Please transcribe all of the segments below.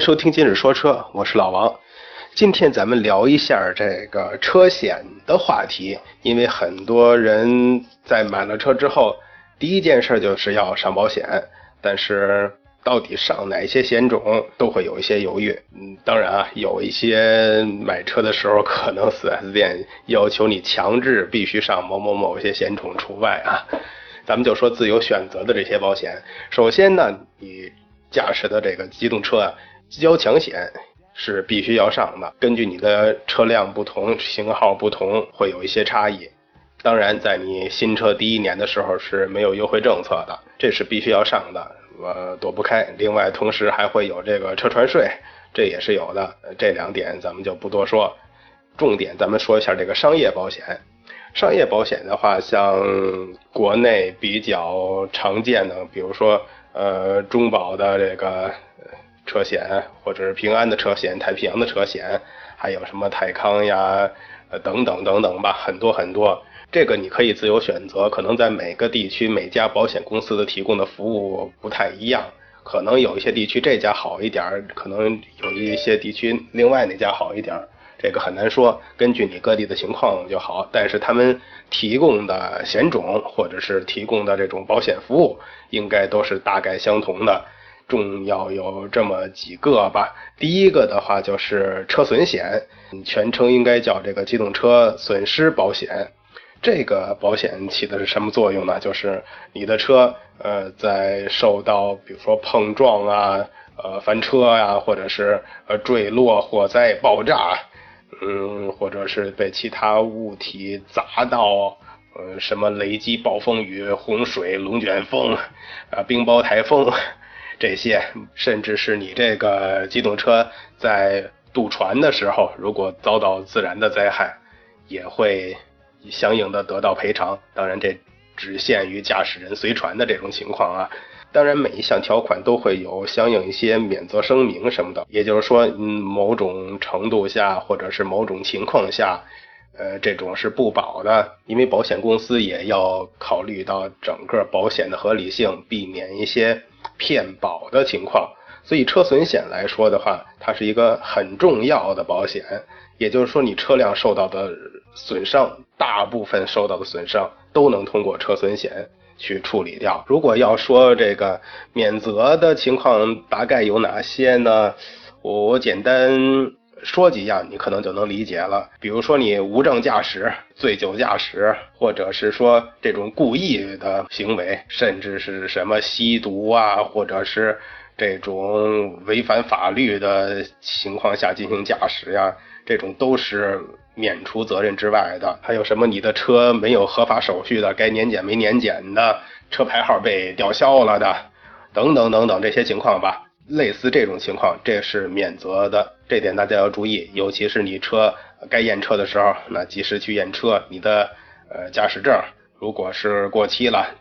收听今日说车，我是老王。今天咱们聊一下这个车险的话题，因为很多人在买了车之后，第一件事就是要上保险，但是到底上哪些险种都会有一些犹豫。嗯，当然啊，有一些买车的时候，可能 4S 店要求你强制必须上某某某些险种除外啊。咱们就说自由选择的这些保险。首先呢，你驾驶的这个机动车啊，交强险是必须要上的。根据你的车辆不同、型号不同，会有一些差异。当然，在你新车第一年的时候是没有优惠政策的，这是必须要上的，呃，躲不开。另外，同时还会有这个车船税，这也是有的。这两点咱们就不多说，重点咱们说一下这个商业保险。商业保险的话，像国内比较常见的，比如说呃中保的这个车险，或者是平安的车险、太平洋的车险，还有什么泰康呀，呃等等等等吧，很多很多。这个你可以自由选择，可能在每个地区每家保险公司的提供的服务不太一样，可能有一些地区这家好一点，可能有一些地区另外那家好一点。这个很难说，根据你各地的情况就好。但是他们提供的险种或者是提供的这种保险服务，应该都是大概相同的。重要有这么几个吧。第一个的话就是车损险，全称应该叫这个机动车损失保险。这个保险起的是什么作用呢？就是你的车，呃，在受到比如说碰撞啊、呃翻车呀、或者是呃坠落、火灾、爆炸，嗯，或者是被其他物体砸到，呃，什么雷击、暴风雨、洪水、龙卷风，啊，冰雹、台风，这些，甚至是你这个机动车在渡船的时候，如果遭到自然的灾害，也会相应的得到赔偿。当然，这只限于驾驶人随船的这种情况啊。当然，每一项条款都会有相应一些免责声明什么的，也就是说，嗯，某种程度下或者是某种情况下，呃，这种是不保的，因为保险公司也要考虑到整个保险的合理性，避免一些骗保的情况。所以，车损险来说的话，它是一个很重要的保险。也就是说，你车辆受到的损伤，大部分受到的损伤都能通过车损险去处理掉。如果要说这个免责的情况大概有哪些呢？我简单说几样，你可能就能理解了。比如说你无证驾驶、醉酒驾驶，或者是说这种故意的行为，甚至是什么吸毒啊，或者是这种违反法律的情况下进行驾驶呀，这种都是免除责任之外的。还有什么你的车没有合法手续的，该年检没年检的，车牌号被吊销了的，等等等等这些情况吧。类似这种情况，这是免责的，这点大家要注意。尤其是你车该验车的时候，那及时去验车。你的呃驾驶证如果是过期了，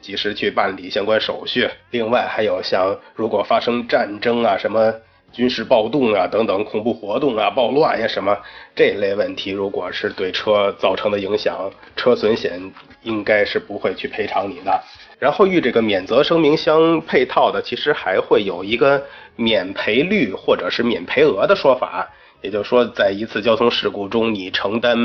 及时去办理相关手续。另外还有像如果发生战争啊、什么军事暴动啊等等恐怖活动啊、暴乱呀、什么这类问题，如果是对车造成的影响，车损险应该是不会去赔偿你的。然后与这个免责声明相配套的，其实还会有一个免赔率或者是免赔额的说法。也就是说，在一次交通事故中，你承担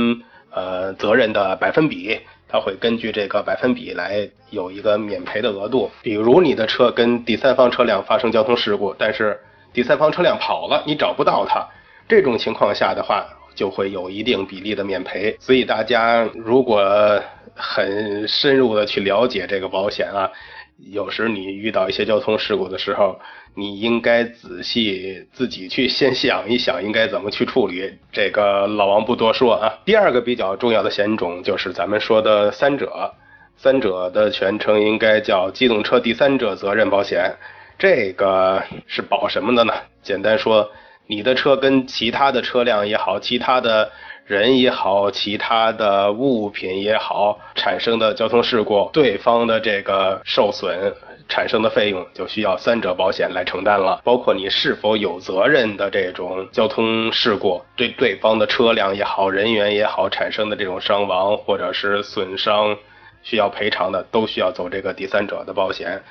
呃责任的百分比，它会根据这个百分比来有一个免赔的额度。比如你的车跟第三方车辆发生交通事故，但是第三方车辆跑了，你找不到它，这种情况下的话，就会有一定比例的免赔。所以大家如果很深入的去了解这个保险啊，有时你遇到一些交通事故的时候，你应该仔细自己去先想一想，应该怎么去处理。这个老王不多说啊。第二个比较重要的险种就是咱们说的三者，三者的全称应该叫机动车第三者责任保险。这个是保什么的呢？简单说，你的车跟其他的车辆也好，其他的。人也好，其他的物品也好，产生的交通事故，对方的这个受损产生的费用就需要三者保险来承担了。包括你是否有责任的这种交通事故，对对方的车辆也好，人员也好产生的这种伤亡或者是损伤需要赔偿的，都需要走这个第三者的保险。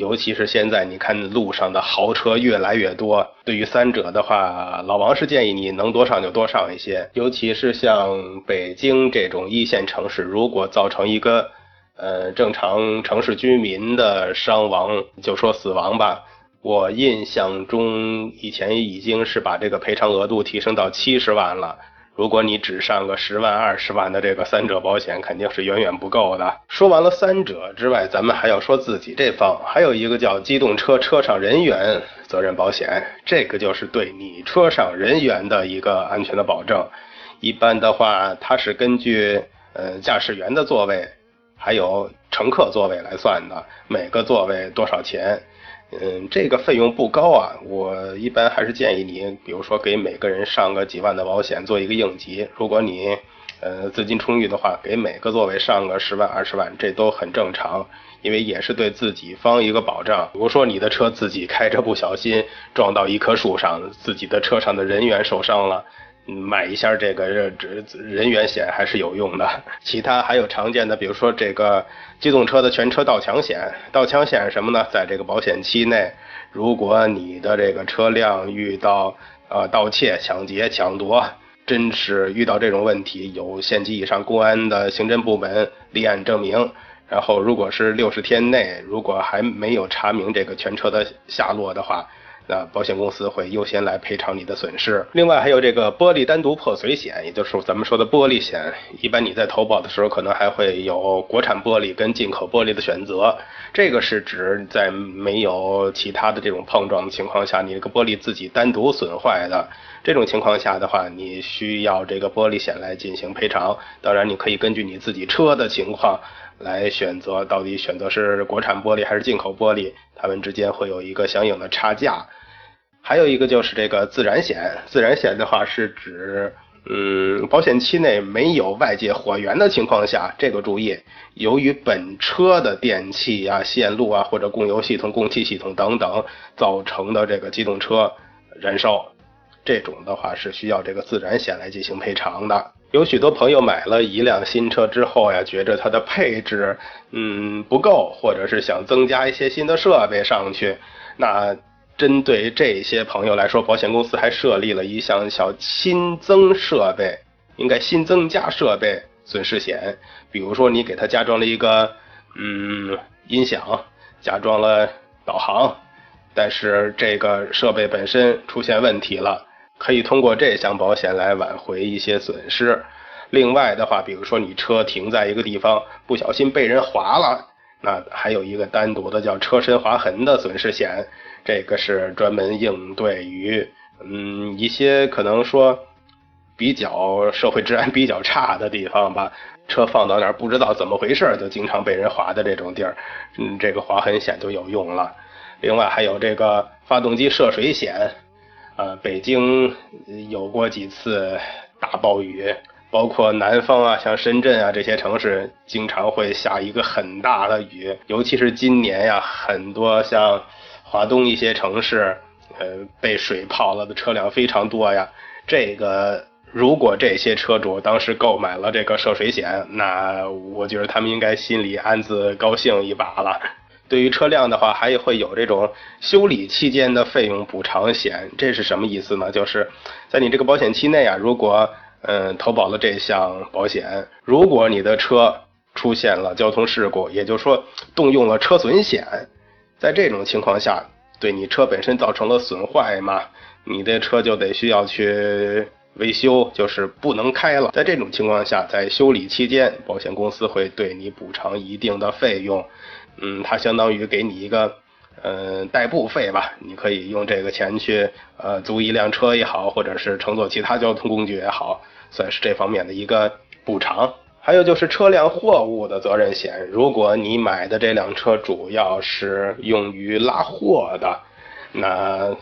尤其是现在，你看路上的豪车越来越多。对于三者的话，老王是建议你能多上就多上一些。尤其是像北京这种一线城市，如果造成一个呃正常城市居民的伤亡，就说死亡吧，我印象中以前已经是把这个赔偿额度提升到七十万了。如果你只上个十万、二十万的这个三者保险，肯定是远远不够的。说完了三者之外，咱们还要说自己这方，还有一个叫机动车车上人员责任保险，这个就是对你车上人员的一个安全的保证。一般的话，它是根据呃驾驶员的座位，还有乘客座位来算的，每个座位多少钱。嗯，这个费用不高啊，我一般还是建议你，比如说给每个人上个几万的保险做一个应急。如果你呃资金充裕的话，给每个座位上个十万二十万，这都很正常，因为也是对自己方一个保障。比如说你的车自己开着不小心撞到一棵树上，自己的车上的人员受伤了。买一下这个人人员险还是有用的。其他还有常见的，比如说这个机动车的全车盗抢险。盗抢险是什么呢？在这个保险期内，如果你的这个车辆遇到呃盗窃、抢劫、抢夺，真是遇到这种问题，有县级以上公安的刑侦部门立案证明。然后如果是六十天内，如果还没有查明这个全车的下落的话。那保险公司会优先来赔偿你的损失。另外还有这个玻璃单独破碎险，也就是咱们说的玻璃险。一般你在投保的时候，可能还会有国产玻璃跟进口玻璃的选择。这个是指在没有其他的这种碰撞的情况下，你这个玻璃自己单独损坏的这种情况下的话，你需要这个玻璃险来进行赔偿。当然，你可以根据你自己车的情况来选择，到底选择是国产玻璃还是进口玻璃，它们之间会有一个相应的差价。还有一个就是这个自燃险，自燃险的话是指，嗯，保险期内没有外界火源的情况下，这个注意，由于本车的电器啊、线路啊或者供油系统、供气系统等等造成的这个机动车燃烧，这种的话是需要这个自燃险来进行赔偿的。有许多朋友买了一辆新车之后呀，觉着它的配置嗯不够，或者是想增加一些新的设备上去，那。针对这些朋友来说，保险公司还设立了一项小新增设备，应该新增加设备损失险。比如说，你给他加装了一个嗯音响，加装了导航，但是这个设备本身出现问题了，可以通过这项保险来挽回一些损失。另外的话，比如说你车停在一个地方，不小心被人划了，那还有一个单独的叫车身划痕的损失险。这个是专门应对于，嗯，一些可能说比较社会治安比较差的地方吧，车放到那儿不知道怎么回事就经常被人划的这种地儿，嗯，这个划痕险就有用了。另外还有这个发动机涉水险，呃，北京有过几次大暴雨，包括南方啊，像深圳啊这些城市，经常会下一个很大的雨，尤其是今年呀，很多像。华东一些城市，呃，被水泡了的车辆非常多呀。这个如果这些车主当时购买了这个涉水险，那我觉得他们应该心里暗自高兴一把了。对于车辆的话，还会有这种修理期间的费用补偿险。这是什么意思呢？就是在你这个保险期内啊，如果嗯投保了这项保险，如果你的车出现了交通事故，也就是说动用了车损险。在这种情况下，对你车本身造成了损坏嘛，你的车就得需要去维修，就是不能开了。在这种情况下，在修理期间，保险公司会对你补偿一定的费用。嗯，它相当于给你一个呃代步费吧，你可以用这个钱去呃租一辆车也好，或者是乘坐其他交通工具也好，算是这方面的一个补偿。还有就是车辆货物的责任险，如果你买的这辆车主要是用于拉货的，那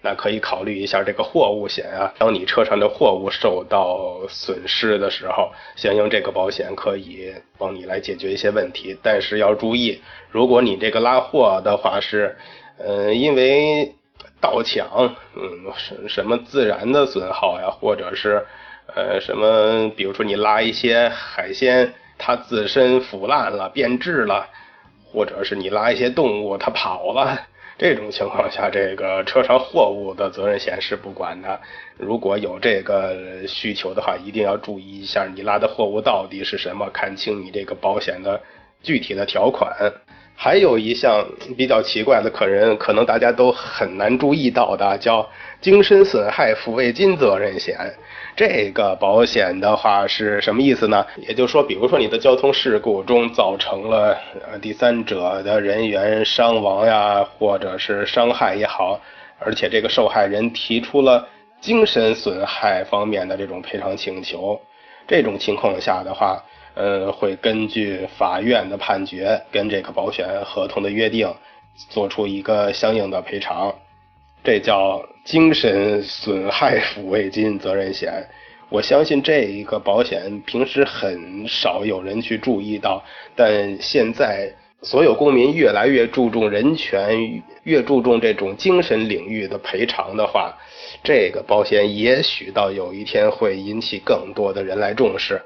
那可以考虑一下这个货物险啊。当你车上的货物受到损失的时候，相应这个保险可以帮你来解决一些问题。但是要注意，如果你这个拉货的话是，呃，因为盗抢，嗯，什什么自然的损耗呀，或者是。呃，什么？比如说你拉一些海鲜，它自身腐烂了、变质了，或者是你拉一些动物，它跑了，这种情况下，这个车上货物的责任险是不管的。如果有这个需求的话，一定要注意一下你拉的货物到底是什么，看清你这个保险的具体的条款。还有一项比较奇怪的，可人可能大家都很难注意到的，叫精神损害抚慰金责任险。这个保险的话是什么意思呢？也就是说，比如说你的交通事故中造成了呃第三者的人员伤亡呀，或者是伤害也好，而且这个受害人提出了精神损害方面的这种赔偿请求，这种情况下的话，呃，会根据法院的判决跟这个保险合同的约定，做出一个相应的赔偿。这叫精神损害抚慰金责任险，我相信这一个保险平时很少有人去注意到，但现在所有公民越来越注重人权，越注重这种精神领域的赔偿的话，这个保险也许到有一天会引起更多的人来重视。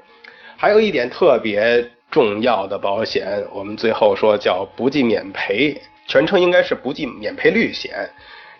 还有一点特别重要的保险，我们最后说叫不计免赔，全称应该是不计免赔率险。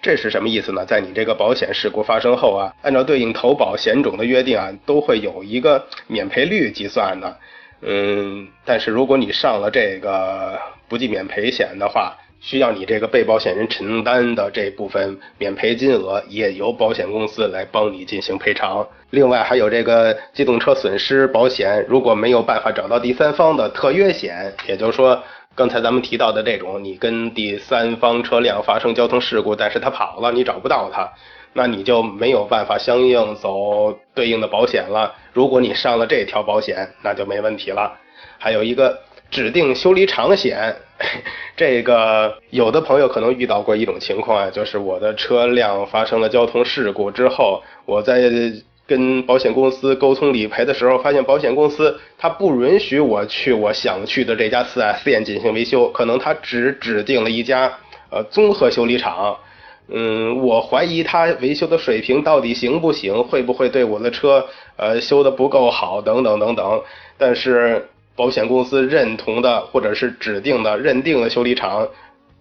这是什么意思呢？在你这个保险事故发生后啊，按照对应投保险种的约定啊，都会有一个免赔率计算的。嗯，但是如果你上了这个不计免赔险的话，需要你这个被保险人承担的这部分免赔金额，也由保险公司来帮你进行赔偿。另外还有这个机动车损失保险，如果没有办法找到第三方的特约险，也就是说。刚才咱们提到的这种，你跟第三方车辆发生交通事故，但是他跑了，你找不到他，那你就没有办法相应走对应的保险了。如果你上了这条保险，那就没问题了。还有一个指定修理厂险，这个有的朋友可能遇到过一种情况啊，就是我的车辆发生了交通事故之后，我在。跟保险公司沟通理赔的时候，发现保险公司他不允许我去我想去的这家四 S 店进行维修，可能他只指定了一家呃综合修理厂。嗯，我怀疑他维修的水平到底行不行，会不会对我的车呃修的不够好等等等等。但是保险公司认同的或者是指定的认定的修理厂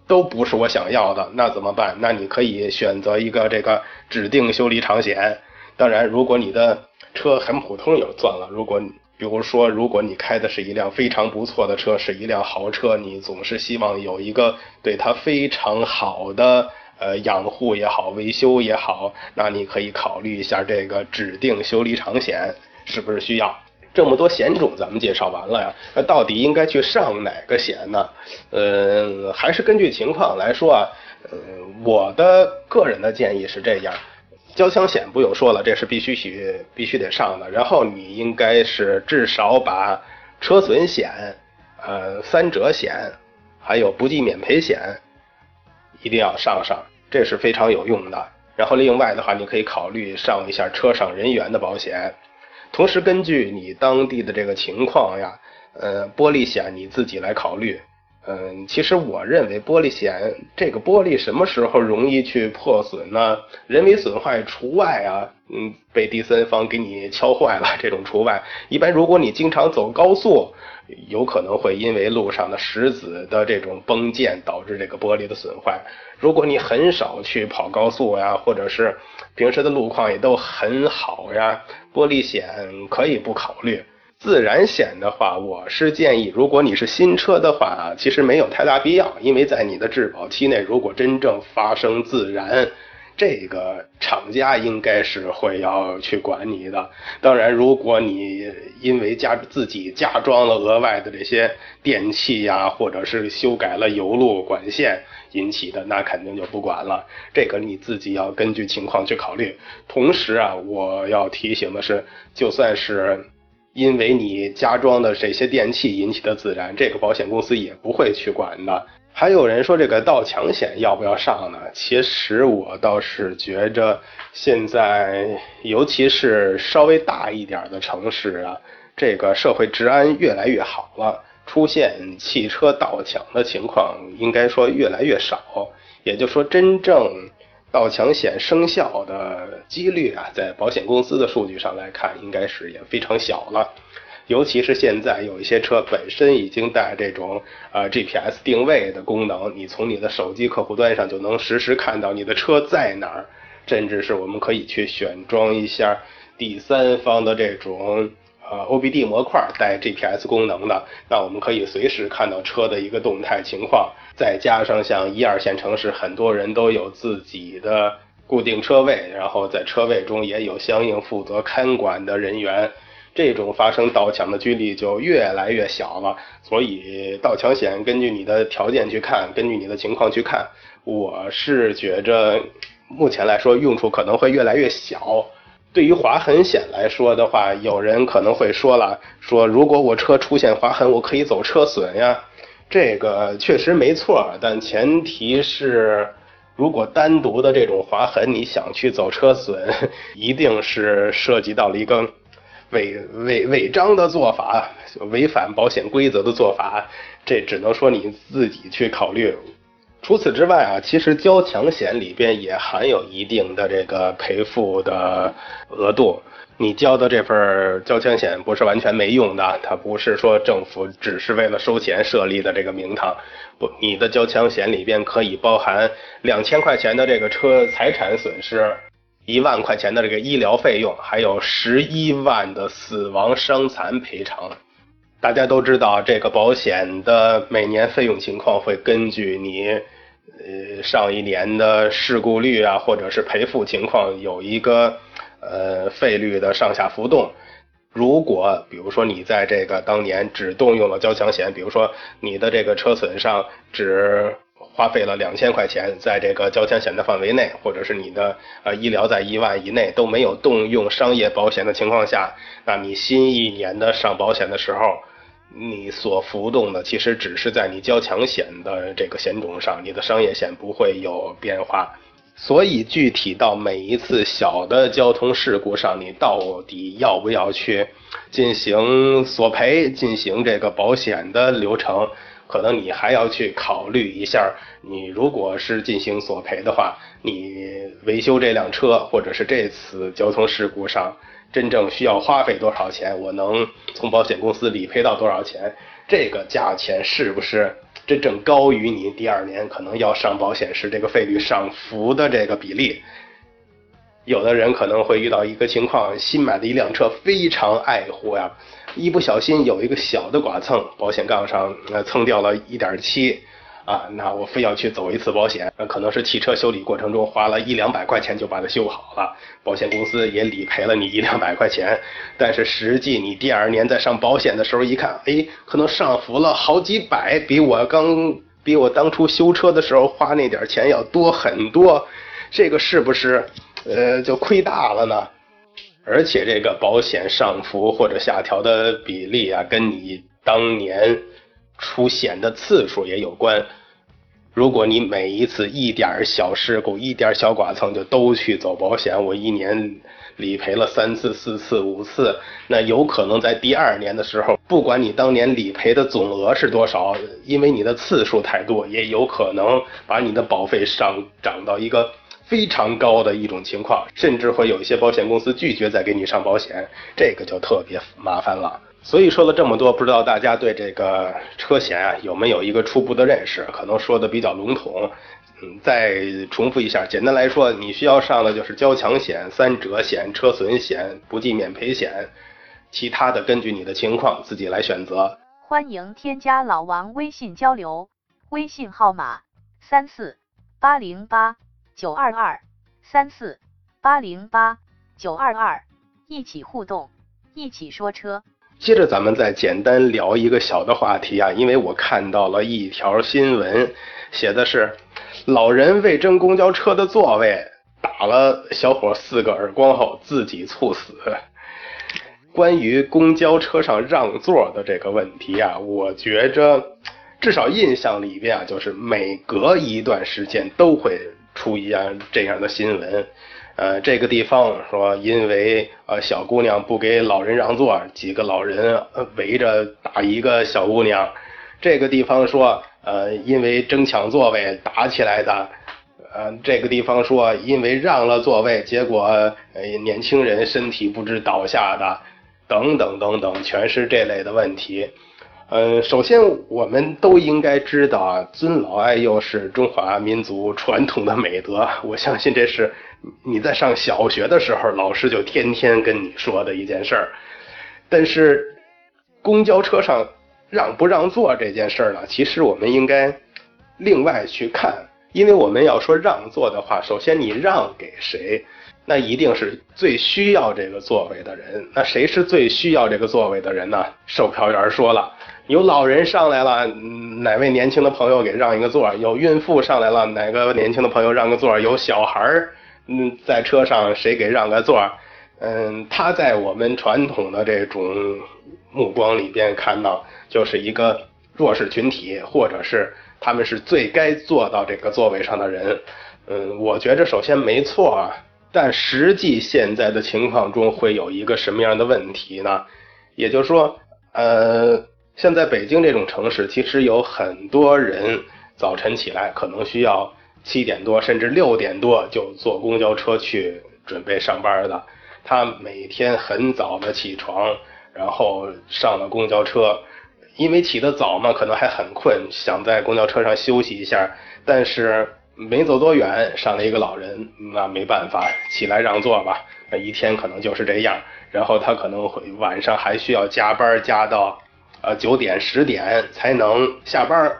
都不是我想要的，那怎么办？那你可以选择一个这个指定修理厂险。当然，如果你的车很普通，也就算了。如果比如说，如果你开的是一辆非常不错的车，是一辆豪车，你总是希望有一个对它非常好的呃养护也好、维修也好，那你可以考虑一下这个指定修理厂险是不是需要。这么多险种咱们介绍完了呀，那到底应该去上哪个险呢？呃，还是根据情况来说啊。呃，我的个人的建议是这样。交强险不用说了，这是必须需必须得上的。然后你应该是至少把车损险、呃三者险，还有不计免赔险一定要上上，这是非常有用的。然后另外的话，你可以考虑上一下车上人员的保险。同时根据你当地的这个情况呀，呃玻璃险你自己来考虑。嗯，其实我认为玻璃险这个玻璃什么时候容易去破损呢？人为损坏除外啊，嗯，被第三方给你敲坏了这种除外。一般如果你经常走高速，有可能会因为路上的石子的这种崩溅导致这个玻璃的损坏。如果你很少去跑高速呀，或者是平时的路况也都很好呀，玻璃险可以不考虑。自然险的话，我是建议，如果你是新车的话，其实没有太大必要，因为在你的质保期内，如果真正发生自燃，这个厂家应该是会要去管你的。当然，如果你因为加自己加装了额外的这些电器呀，或者是修改了油路管线引起的，那肯定就不管了。这个你自己要根据情况去考虑。同时啊，我要提醒的是，就算是因为你加装的这些电器引起的自燃，这个保险公司也不会去管的。还有人说这个盗抢险要不要上呢？其实我倒是觉着，现在尤其是稍微大一点的城市啊，这个社会治安越来越好了，出现汽车盗抢的情况应该说越来越少。也就说，真正盗抢险生效的几率啊，在保险公司的数据上来看，应该是也非常小了。尤其是现在有一些车本身已经带这种呃 GPS 定位的功能，你从你的手机客户端上就能实时看到你的车在哪儿，甚至是我们可以去选装一下第三方的这种呃 OBD 模块带 GPS 功能的，那我们可以随时看到车的一个动态情况。再加上像一二线城市，很多人都有自己的固定车位，然后在车位中也有相应负责看管的人员。这种发生盗抢的几率就越来越小了，所以盗抢险根据你的条件去看，根据你的情况去看，我是觉着目前来说用处可能会越来越小。对于划痕险来说的话，有人可能会说了，说如果我车出现划痕，我可以走车损呀，这个确实没错，但前提是如果单独的这种划痕你想去走车损，一定是涉及到了一个。违违违章的做法，违反保险规则的做法，这只能说你自己去考虑。除此之外啊，其实交强险里边也含有一定的这个赔付的额度。你交的这份交强险不是完全没用的，它不是说政府只是为了收钱设立的这个名堂。不，你的交强险里边可以包含两千块钱的这个车财产损失。一万块钱的这个医疗费用，还有十一万的死亡伤残赔偿。大家都知道，这个保险的每年费用情况会根据你呃上一年的事故率啊，或者是赔付情况有一个呃费率的上下浮动。如果比如说你在这个当年只动用了交强险，比如说你的这个车损上只。花费了两千块钱，在这个交强险的范围内，或者是你的呃医疗在一万以内都没有动用商业保险的情况下，那你新一年的上保险的时候，你所浮动的其实只是在你交强险的这个险种上，你的商业险不会有变化。所以具体到每一次小的交通事故上，你到底要不要去进行索赔，进行这个保险的流程？可能你还要去考虑一下，你如果是进行索赔的话，你维修这辆车或者是这次交通事故上真正需要花费多少钱？我能从保险公司理赔到多少钱？这个价钱是不是真正高于你第二年可能要上保险时这个费率上浮的这个比例？有的人可能会遇到一个情况，新买的一辆车非常爱护呀。一不小心有一个小的剐蹭，保险杠上呃蹭掉了一点漆，啊，那我非要去走一次保险，可能是汽车修理过程中花了一两百块钱就把它修好了，保险公司也理赔了你一两百块钱，但是实际你第二年在上保险的时候一看，哎，可能上浮了好几百，比我刚比我当初修车的时候花那点钱要多很多，这个是不是呃就亏大了呢？而且这个保险上浮或者下调的比例啊，跟你当年出险的次数也有关。如果你每一次一点小事故、一点小剐蹭就都去走保险，我一年理赔了三次、四次、五次，那有可能在第二年的时候，不管你当年理赔的总额是多少，因为你的次数太多，也有可能把你的保费上涨到一个。非常高的一种情况，甚至会有一些保险公司拒绝再给你上保险，这个就特别麻烦了。所以说了这么多，不知道大家对这个车险啊有没有一个初步的认识？可能说的比较笼统，嗯，再重复一下，简单来说，你需要上的就是交强险、三者险、车损险、不计免赔险，其他的根据你的情况自己来选择。欢迎添加老王微信交流，微信号码三四八零八。九二二三四八零八九二二，一起互动，一起说车。接着咱们再简单聊一个小的话题啊，因为我看到了一条新闻，写的是老人为争公交车的座位，打了小伙四个耳光后自己猝死。关于公交车上让座的这个问题啊，我觉着至少印象里边啊，就是每隔一段时间都会出一样这样的新闻。呃，这个地方说，因为呃小姑娘不给老人让座，几个老人围着打一个小姑娘。这个地方说，呃，因为争抢座位打起来的。呃，这个地方说，因为让了座位，结果呃年轻人身体不知倒下的，等等等等，全是这类的问题。呃，首先我们都应该知道，尊老爱幼是中华民族传统的美德，我相信这是。你在上小学的时候，老师就天天跟你说的一件事儿。但是，公交车上让不让座这件事儿呢？其实我们应该另外去看，因为我们要说让座的话，首先你让给谁，那一定是最需要这个座位的人。那谁是最需要这个座位的人呢？售票员说了，有老人上来了，哪位年轻的朋友给让一个座？有孕妇上来了，哪个年轻的朋友让个座？有小孩儿。嗯，在车上谁给让个座儿？嗯，他在我们传统的这种目光里边看到，就是一个弱势群体，或者是他们是最该坐到这个座位上的人。嗯，我觉着首先没错啊，但实际现在的情况中会有一个什么样的问题呢？也就是说，呃，像在北京这种城市，其实有很多人早晨起来可能需要。七点多甚至六点多就坐公交车去准备上班的，他每天很早的起床，然后上了公交车，因为起得早嘛，可能还很困，想在公交车上休息一下，但是没走多远，上了一个老人，那没办法，起来让座吧，那一天可能就是这样，然后他可能会晚上还需要加班，加到呃九点十点才能下班，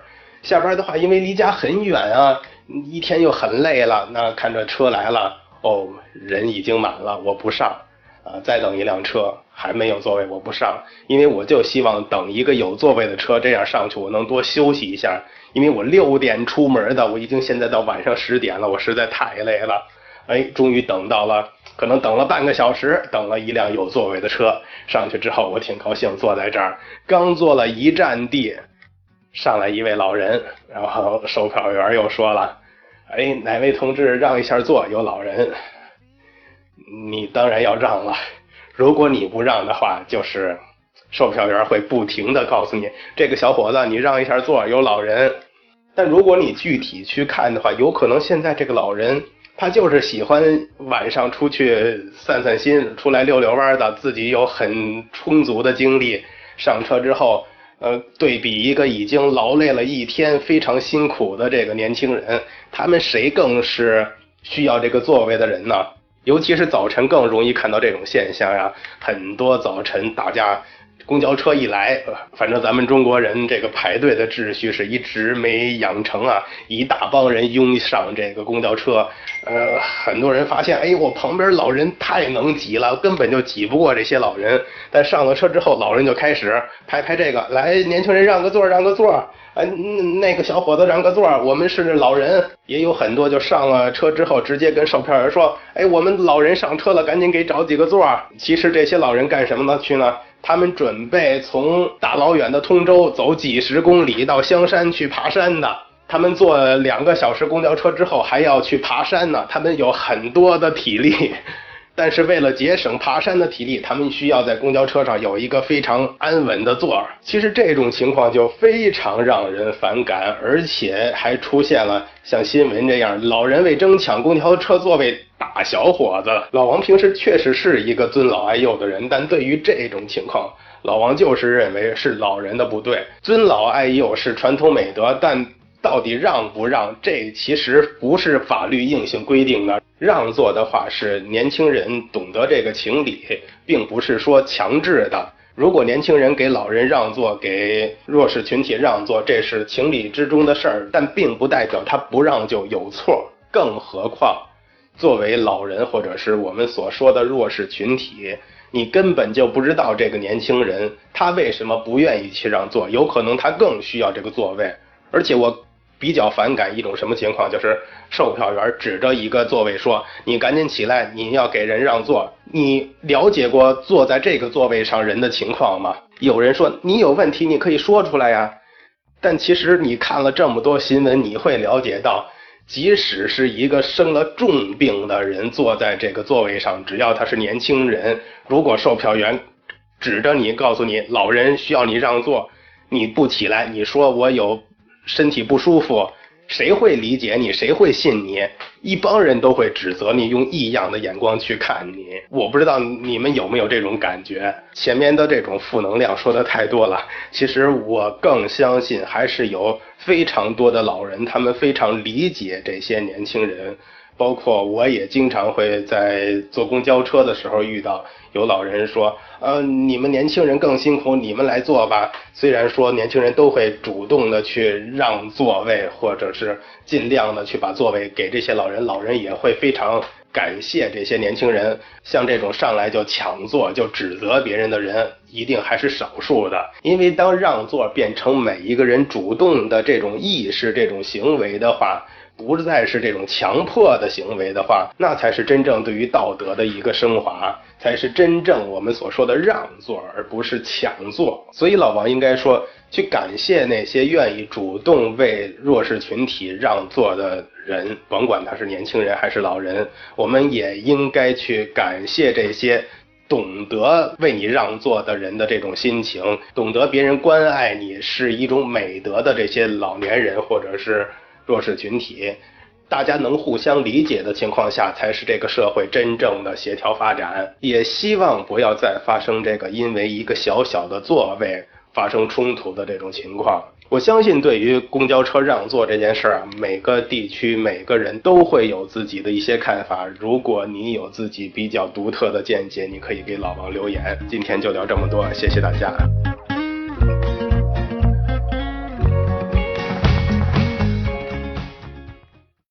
下班的话，因为离家很远啊。一天又很累了，那看着车来了，哦，人已经满了，我不上，啊，再等一辆车还没有座位，我不上，因为我就希望等一个有座位的车，这样上去我能多休息一下，因为我六点出门的，我已经现在到晚上十点了，我实在太累了，哎，终于等到了，可能等了半个小时，等了一辆有座位的车，上去之后我挺高兴，坐在这儿，刚坐了一站地。上来一位老人，然后售票员又说了：“哎，哪位同志让一下座？有老人，你当然要让了。如果你不让的话，就是售票员会不停的告诉你，这个小伙子，你让一下座，有老人。但如果你具体去看的话，有可能现在这个老人他就是喜欢晚上出去散散心，出来溜溜弯的，自己有很充足的精力，上车之后。”呃，对比一个已经劳累了一天、非常辛苦的这个年轻人，他们谁更是需要这个座位的人呢？尤其是早晨更容易看到这种现象呀，很多早晨大家。公交车一来，反正咱们中国人这个排队的秩序是一直没养成啊，一大帮人拥上这个公交车，呃，很多人发现，哎，我旁边老人太能挤了，根本就挤不过这些老人。但上了车之后，老人就开始拍拍这个，来，年轻人让个座，让个座，哎，那个小伙子让个座，我们是老人。也有很多就上了车之后，直接跟售票员说，哎，我们老人上车了，赶紧给找几个座。其实这些老人干什么呢？去呢？他们准备从大老远的通州走几十公里到香山去爬山的。他们坐两个小时公交车之后还要去爬山呢。他们有很多的体力。但是为了节省爬山的体力，他们需要在公交车上有一个非常安稳的座儿。其实这种情况就非常让人反感，而且还出现了像新闻这样，老人为争抢公交车座位打小伙子。老王平时确实是一个尊老爱幼的人，但对于这种情况，老王就是认为是老人的不对。尊老爱幼是传统美德，但到底让不让，这其实不是法律硬性规定的。让座的话是年轻人懂得这个情理，并不是说强制的。如果年轻人给老人让座，给弱势群体让座，这是情理之中的事儿，但并不代表他不让就有错。更何况，作为老人或者是我们所说的弱势群体，你根本就不知道这个年轻人他为什么不愿意去让座，有可能他更需要这个座位。而且我比较反感一种什么情况，就是售票员指着一个座位说：“你赶紧起来，你要给人让座。”你了解过坐在这个座位上人的情况吗？有人说你有问题，你可以说出来呀。但其实你看了这么多新闻，你会了解到。即使是一个生了重病的人坐在这个座位上，只要他是年轻人，如果售票员指着你告诉你老人需要你让座，你不起来，你说我有身体不舒服。谁会理解你？谁会信你？一帮人都会指责你，用异样的眼光去看你。我不知道你们有没有这种感觉？前面的这种负能量说的太多了。其实我更相信，还是有非常多的老人，他们非常理解这些年轻人。包括我也经常会在坐公交车的时候遇到有老人说，呃，你们年轻人更辛苦，你们来坐吧。虽然说年轻人都会主动的去让座位，或者是尽量的去把座位给这些老人，老人也会非常感谢这些年轻人。像这种上来就抢座、就指责别人的人，一定还是少数的。因为当让座变成每一个人主动的这种意识、这种行为的话。不再是这种强迫的行为的话，那才是真正对于道德的一个升华，才是真正我们所说的让座，而不是抢座。所以老王应该说，去感谢那些愿意主动为弱势群体让座的人，甭管他是年轻人还是老人，我们也应该去感谢这些懂得为你让座的人的这种心情，懂得别人关爱你是一种美德的这些老年人，或者是。弱势群体，大家能互相理解的情况下，才是这个社会真正的协调发展。也希望不要再发生这个因为一个小小的座位发生冲突的这种情况。我相信，对于公交车让座这件事儿，每个地区每个人都会有自己的一些看法。如果你有自己比较独特的见解，你可以给老王留言。今天就聊这么多，谢谢大家。